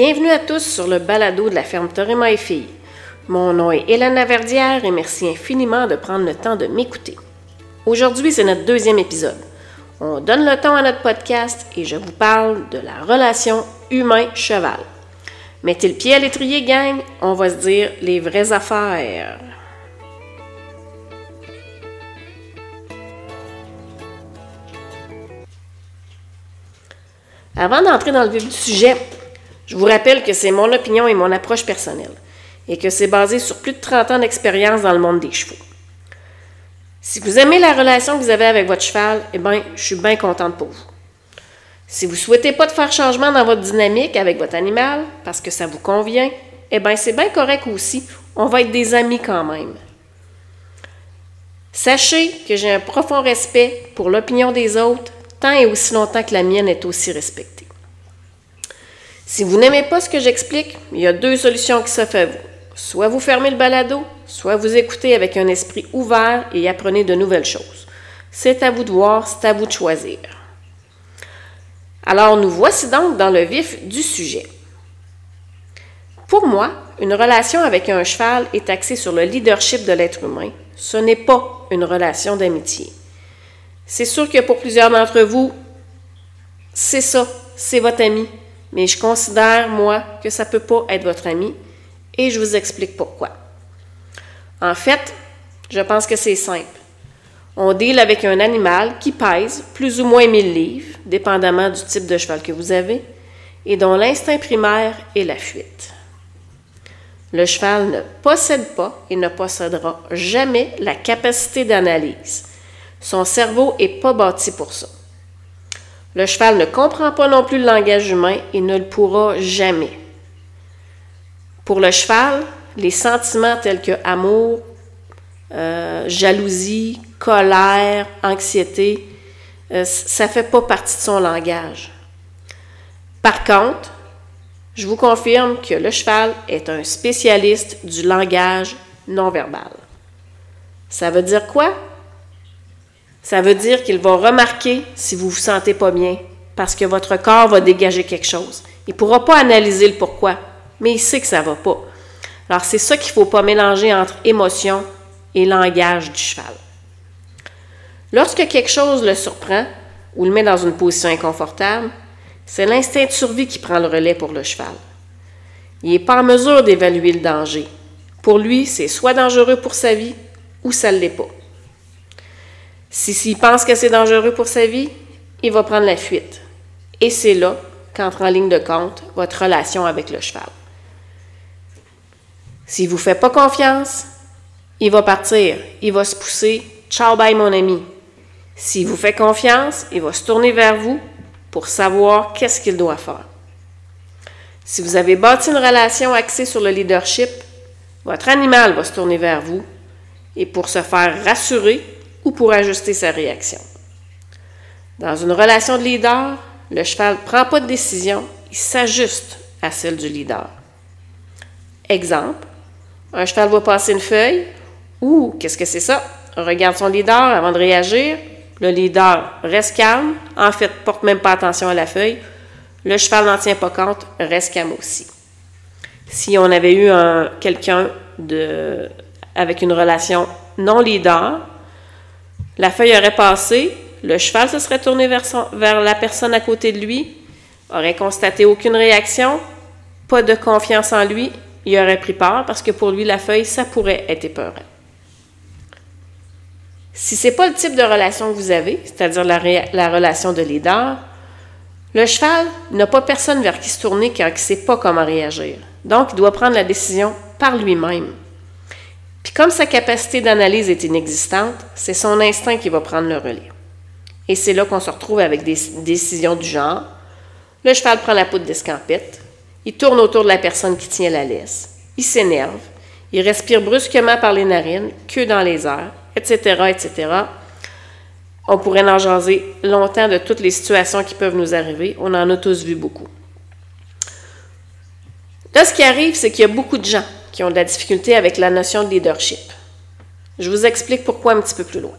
Bienvenue à tous sur le balado de la ferme Torima et Filles. Mon nom est Hélène Verdière et merci infiniment de prendre le temps de m'écouter. Aujourd'hui, c'est notre deuxième épisode. On donne le temps à notre podcast et je vous parle de la relation humain-cheval. Mettez le pied à l'étrier, gang, on va se dire les vraies affaires. Avant d'entrer dans le vif du sujet, je vous rappelle que c'est mon opinion et mon approche personnelle, et que c'est basé sur plus de 30 ans d'expérience dans le monde des chevaux. Si vous aimez la relation que vous avez avec votre cheval, eh bien, je suis bien contente pour vous. Si vous ne souhaitez pas de faire changement dans votre dynamique avec votre animal, parce que ça vous convient, eh bien, c'est bien correct aussi. On va être des amis quand même. Sachez que j'ai un profond respect pour l'opinion des autres tant et aussi longtemps que la mienne est aussi respectée. Si vous n'aimez pas ce que j'explique, il y a deux solutions qui s'offrent à vous. Soit vous fermez le balado, soit vous écoutez avec un esprit ouvert et apprenez de nouvelles choses. C'est à vous de voir, c'est à vous de choisir. Alors nous voici donc dans le vif du sujet. Pour moi, une relation avec un cheval est axée sur le leadership de l'être humain. Ce n'est pas une relation d'amitié. C'est sûr que pour plusieurs d'entre vous, c'est ça, c'est votre ami. Mais je considère, moi, que ça ne peut pas être votre ami et je vous explique pourquoi. En fait, je pense que c'est simple. On deal avec un animal qui pèse plus ou moins 1000 livres, dépendamment du type de cheval que vous avez, et dont l'instinct primaire est la fuite. Le cheval ne possède pas et ne possédera jamais la capacité d'analyse, son cerveau n'est pas bâti pour ça. Le cheval ne comprend pas non plus le langage humain et ne le pourra jamais. Pour le cheval, les sentiments tels que amour, euh, jalousie, colère, anxiété, euh, ça ne fait pas partie de son langage. Par contre, je vous confirme que le cheval est un spécialiste du langage non verbal. Ça veut dire quoi? Ça veut dire qu'il va remarquer si vous vous sentez pas bien, parce que votre corps va dégager quelque chose. Il ne pourra pas analyser le pourquoi, mais il sait que ça ne va pas. Alors, c'est ça qu'il ne faut pas mélanger entre émotion et langage du cheval. Lorsque quelque chose le surprend ou le met dans une position inconfortable, c'est l'instinct de survie qui prend le relais pour le cheval. Il n'est pas en mesure d'évaluer le danger. Pour lui, c'est soit dangereux pour sa vie ou ça ne l'est pas. Si s'il pense que c'est dangereux pour sa vie, il va prendre la fuite. Et c'est là qu'entre en ligne de compte votre relation avec le cheval. S'il ne vous fait pas confiance, il va partir, il va se pousser. Ciao, bye mon ami. S'il vous fait confiance, il va se tourner vers vous pour savoir qu'est-ce qu'il doit faire. Si vous avez bâti une relation axée sur le leadership, votre animal va se tourner vers vous et pour se faire rassurer, ou pour ajuster sa réaction. Dans une relation de leader, le cheval ne prend pas de décision, il s'ajuste à celle du leader. Exemple, un cheval va passer une feuille, ou qu'est-ce que c'est ça? Regarde son leader avant de réagir. Le leader reste calme, en fait, porte même pas attention à la feuille. Le cheval n'en tient pas compte, reste calme aussi. Si on avait eu quelqu'un avec une relation non leader, la feuille aurait passé, le cheval se serait tourné vers, la personne à côté de lui, aurait constaté aucune réaction, pas de confiance en lui, il aurait pris peur parce que pour lui, la feuille, ça pourrait être épeurant. Si ce n'est pas le type de relation que vous avez, c'est-à-dire la, la, relation de leader, le cheval n'a pas personne vers qui se tourner car il ne sait pas comment réagir. Donc, il doit prendre la décision par lui-même. Puis comme sa capacité d'analyse est inexistante, c'est son instinct qui va prendre le relais. Et c'est là qu'on se retrouve avec des décisions du genre. Le cheval prend la poudre d'escampette, il tourne autour de la personne qui tient la laisse, il s'énerve, il respire brusquement par les narines, queue dans les airs, etc., etc. On pourrait en jaser longtemps de toutes les situations qui peuvent nous arriver. On en a tous vu beaucoup. Là, ce qui arrive, c'est qu'il y a beaucoup de gens qui ont de la difficulté avec la notion de leadership. Je vous explique pourquoi un petit peu plus loin.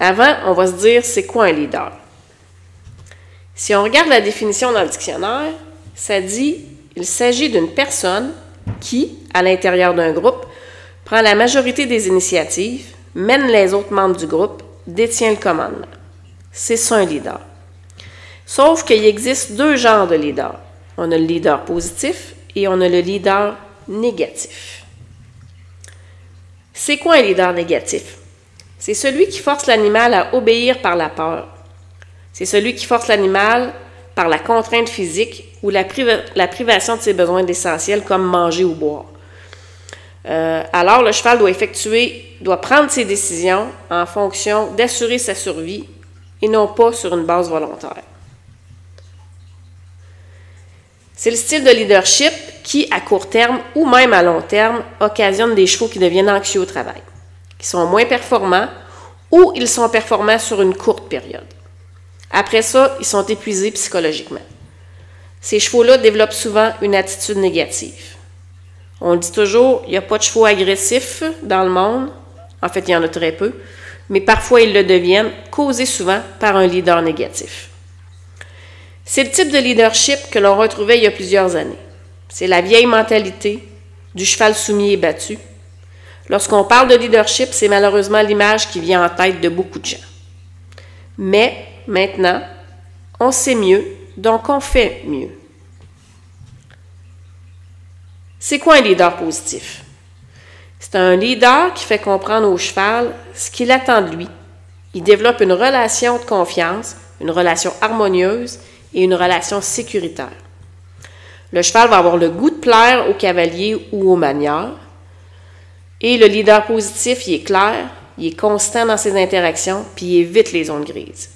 Avant, on va se dire c'est quoi un leader? Si on regarde la définition dans le dictionnaire, ça dit Il s'agit d'une personne qui, à l'intérieur d'un groupe, prend la majorité des initiatives, mène les autres membres du groupe, détient le commandement. C'est ça un leader. Sauf qu'il existe deux genres de leaders. On a le leader positif et on a le leader négatif. C'est quoi un leader négatif? C'est celui qui force l'animal à obéir par la peur. C'est celui qui force l'animal par la contrainte physique ou la, privation de ses besoins essentiels comme manger ou boire. Euh, alors, le cheval doit effectuer, doit prendre ses décisions en fonction d'assurer sa survie et non pas sur une base volontaire. C'est le style de leadership qui, à court terme ou même à long terme, occasionne des chevaux qui deviennent anxieux au travail, qui sont moins performants ou ils sont performants sur une courte période. Après ça, ils sont épuisés psychologiquement. Ces chevaux-là développent souvent une attitude négative. On dit toujours, il n'y a pas de chevaux agressifs dans le monde. En fait, il y en a très peu. Mais parfois, ils le deviennent, causés souvent par un leader négatif. C'est le type de leadership que l'on retrouvait il y a plusieurs années. C'est la vieille mentalité du cheval soumis et battu. Lorsqu'on parle de leadership, c'est malheureusement l'image qui vient en tête de beaucoup de gens. Mais maintenant, on sait mieux, donc on fait mieux. C'est quoi un leader positif? C'est un leader qui fait comprendre au cheval ce qu'il attend de lui. Il développe une relation de confiance, une relation harmonieuse et une relation sécuritaire. Le cheval va avoir le goût de plaire au cavalier ou au manieur. Et le leader positif, il est clair, il est constant dans ses interactions, puis il évite les zones grises.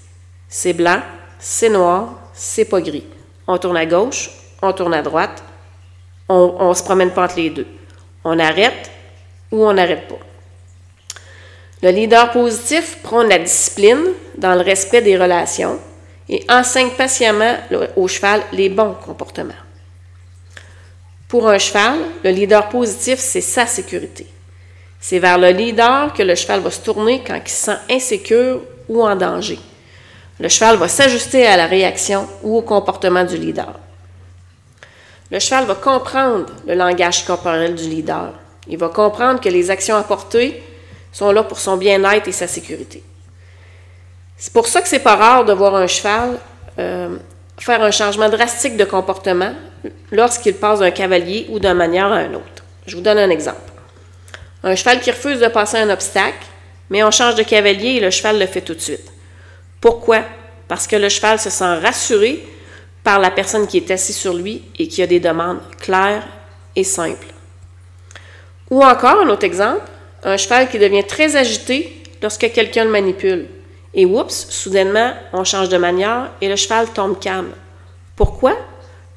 C'est blanc, c'est noir, c'est pas gris. On tourne à gauche, on tourne à droite, on se promène pas entre les deux. On arrête ou on n'arrête pas. Le leader positif prône la discipline dans le respect des relations et enseigne patiemment au cheval les bons comportements. Pour un cheval, le leader positif, c'est sa sécurité. C'est vers le leader que le cheval va se tourner quand il se sent insécure ou en danger. Le cheval va s'ajuster à la réaction ou au comportement du leader. Le cheval va comprendre le langage corporel du leader. Il va comprendre que les actions apportées sont là pour son bien-être et sa sécurité. C'est pour ça que c'est pas rare de voir un cheval euh, faire un changement drastique de comportement lorsqu'il passe d'un cavalier ou d'un manière à un autre. Je vous donne un exemple. Un cheval qui refuse de passer un obstacle, mais on change de cavalier et le cheval le fait tout de suite. Pourquoi? Parce que le cheval se sent rassuré par la personne qui est assise sur lui et qui a des demandes claires et simples. Ou encore, un autre exemple, un cheval qui devient très agité lorsque quelqu'un le manipule. Et oups, soudainement, on change de manière et le cheval tombe calme. Pourquoi?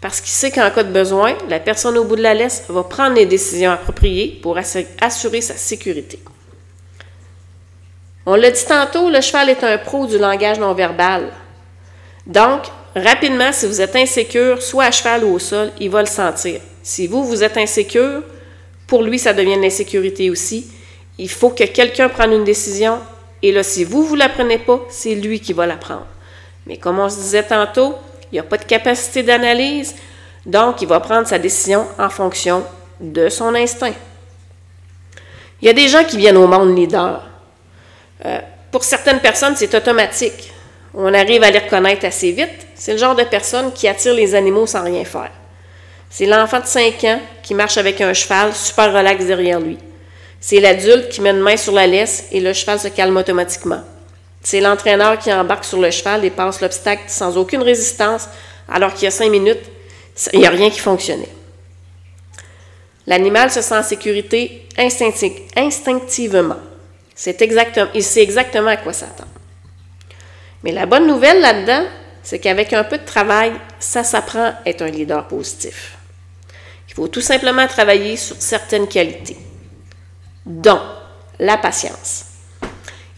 Parce qu'il sait qu'en cas de besoin, la personne au bout de la laisse va prendre les décisions appropriées pour assurer sa sécurité. On l'a dit tantôt, le cheval est un pro du langage non verbal. Donc, rapidement, si vous êtes insécure, soit à cheval ou au sol, il va le sentir. Si vous, vous êtes insécure, pour lui, ça devient de l'insécurité aussi. Il faut que quelqu'un prenne une décision. Et là, si vous, vous ne la prenez pas, c'est lui qui va la prendre. Mais comme on se disait tantôt, il n'y a pas de capacité d'analyse. Donc, il va prendre sa décision en fonction de son instinct. Il y a des gens qui viennent au monde leader. Euh, pour certaines personnes, c'est automatique. On arrive à les reconnaître assez vite. C'est le genre de personne qui attire les animaux sans rien faire. C'est l'enfant de 5 ans qui marche avec un cheval super relax derrière lui. C'est l'adulte qui met une main sur la laisse et le cheval se calme automatiquement. C'est l'entraîneur qui embarque sur le cheval et passe l'obstacle sans aucune résistance alors qu'il y a 5 minutes, il n'y a rien qui fonctionnait. L'animal se sent en sécurité instinctivement. Exactement, il sait exactement à quoi s'attendre. Mais la bonne nouvelle là-dedans, c'est qu'avec un peu de travail, ça s'apprend à être un leader positif. Il faut tout simplement travailler sur certaines qualités, dont la patience.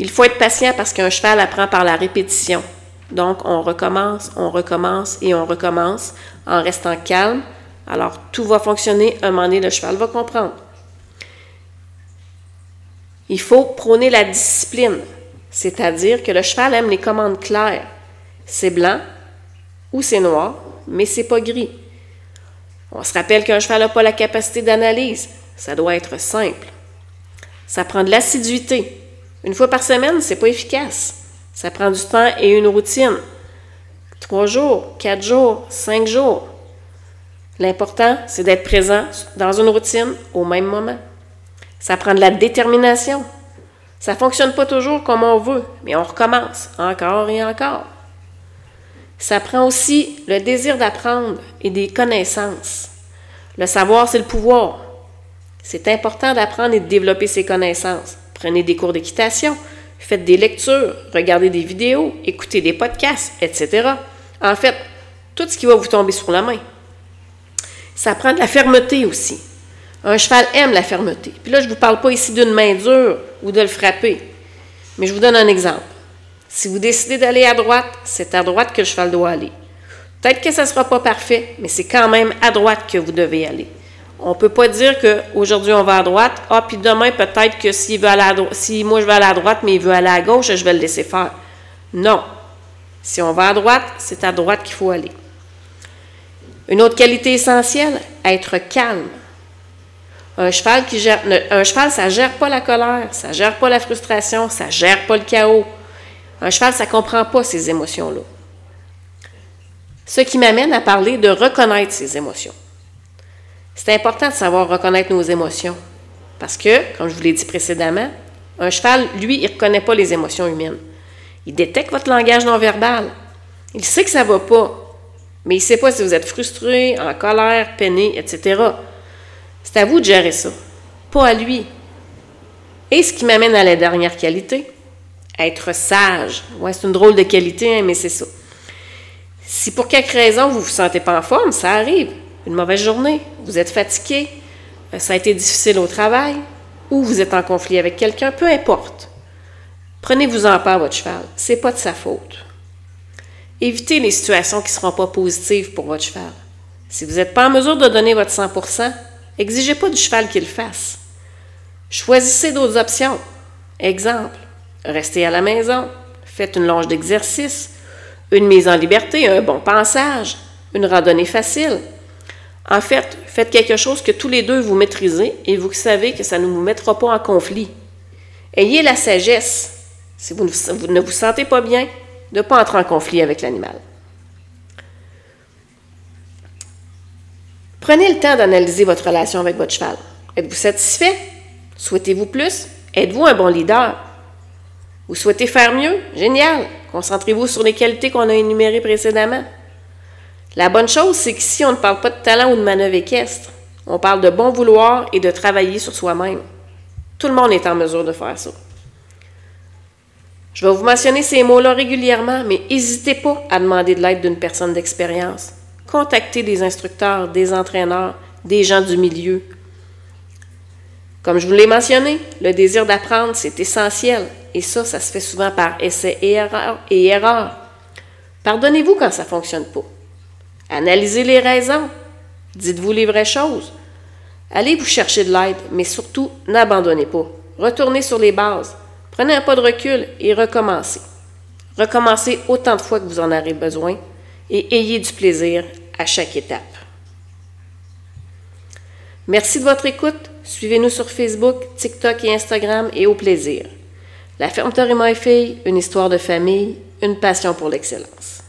Il faut être patient parce qu'un cheval apprend par la répétition. Donc, on recommence, on recommence et on recommence en restant calme. Alors, tout va fonctionner. Un moment donné, le cheval va comprendre. Il faut prôner la discipline, c'est-à-dire que le cheval aime les commandes claires. C'est blanc ou c'est noir, mais c'est pas gris. On se rappelle qu'un cheval n'a pas la capacité d'analyse. Ça doit être simple. Ça prend de l'assiduité. Une fois par semaine, c'est pas efficace. Ça prend du temps et une routine. Trois jours, quatre jours, cinq jours. L'important, c'est d'être présent dans une routine au même moment. Ça prend de la détermination. Ça ne fonctionne pas toujours comme on veut, mais on recommence encore et encore. Ça prend aussi le désir d'apprendre et des connaissances. Le savoir, c'est le pouvoir. C'est important d'apprendre et de développer ses connaissances. Prenez des cours d'équitation, faites des lectures, regardez des vidéos, écoutez des podcasts, etc. En fait, tout ce qui va vous tomber sur la main. Ça prend de la fermeté aussi. Un cheval aime la fermeté. Puis là, je ne vous parle pas ici d'une main dure ou de le frapper. Mais je vous donne un exemple. Si vous décidez d'aller à droite, c'est à droite que le cheval doit aller. Peut-être que ça ne sera pas parfait, mais c'est quand même à droite que vous devez aller. On peut pas dire qu'aujourd'hui on va à droite, ah, puis demain peut-être que s'il veut aller à si moi je vais aller à droite, mais il veut aller à gauche, je vais le laisser faire. Non. Si on va à droite, c'est à droite qu'il faut aller. Une autre qualité essentielle, être calme. Un cheval, qui gère, un cheval, ça ne gère pas la colère, ça ne gère pas la frustration, ça ne gère pas le chaos. Un cheval, ça ne comprend pas ces émotions-là. Ce qui m'amène à parler de reconnaître ses émotions. C'est important de savoir reconnaître nos émotions. Parce que, comme je vous l'ai dit précédemment, un cheval, lui, il ne reconnaît pas les émotions humaines. Il détecte votre langage non verbal. Il sait que ça ne va pas, mais il ne sait pas si vous êtes frustré, en colère, peiné, etc. C'est à vous de gérer ça, pas à lui. Et ce qui m'amène à la dernière qualité, être sage. Ouais, c'est une drôle de qualité, hein, mais c'est ça. Si pour quelque raison vous ne vous sentez pas en forme, ça arrive. Une mauvaise journée, vous êtes fatigué, euh, ça a été difficile au travail, ou vous êtes en conflit avec quelqu'un, peu importe. Prenez-vous-en pas votre cheval. C'est pas de sa faute. Évitez les situations qui ne seront pas positives pour votre cheval. Si vous n'êtes pas en mesure de donner votre 100% exigez pas du cheval qu'il fasse. Choisissez d'autres options. Exemple, restez à la maison, faites une longe d'exercice, une mise en liberté, un bon pensage, une randonnée facile. En fait, faites quelque chose que tous les deux vous maîtrisez et vous savez que ça ne vous mettra pas en conflit. Ayez la sagesse, si vous ne vous sentez pas bien, de ne pas entrer en conflit avec l'animal. Prenez le temps d'analyser votre relation avec votre cheval. Êtes-vous satisfait? Souhaitez-vous plus? Êtes-vous un bon leader? Vous souhaitez faire mieux? Génial! Concentrez-vous sur les qualités qu'on a énumérées précédemment. La bonne chose, c'est qu'ici, on ne parle pas de talent ou de manœuvre équestre. On parle de bon vouloir et de travailler sur soi-même. Tout le monde est en mesure de faire ça. Je vais vous mentionner ces mots-là régulièrement, mais n'hésitez pas à demander de l'aide d'une personne d'expérience. Contactez des instructeurs, des entraîneurs, des gens du milieu. Comme je vous l'ai mentionné, le désir d'apprendre, c'est essentiel. Et ça, ça se fait souvent par essai et erreur. Pardonnez-vous quand ça ne fonctionne pas. Analysez les raisons. Dites-vous les vraies choses. Allez vous chercher de l'aide, mais surtout, n'abandonnez pas. Retournez sur les bases. Prenez un pas de recul et recommencez. Recommencez autant de fois que vous en aurez besoin et ayez du plaisir à chaque étape. Merci de votre écoute. Suivez-nous sur Facebook, TikTok et Instagram et au plaisir. La ferme et fille, une histoire de famille, une passion pour l'excellence.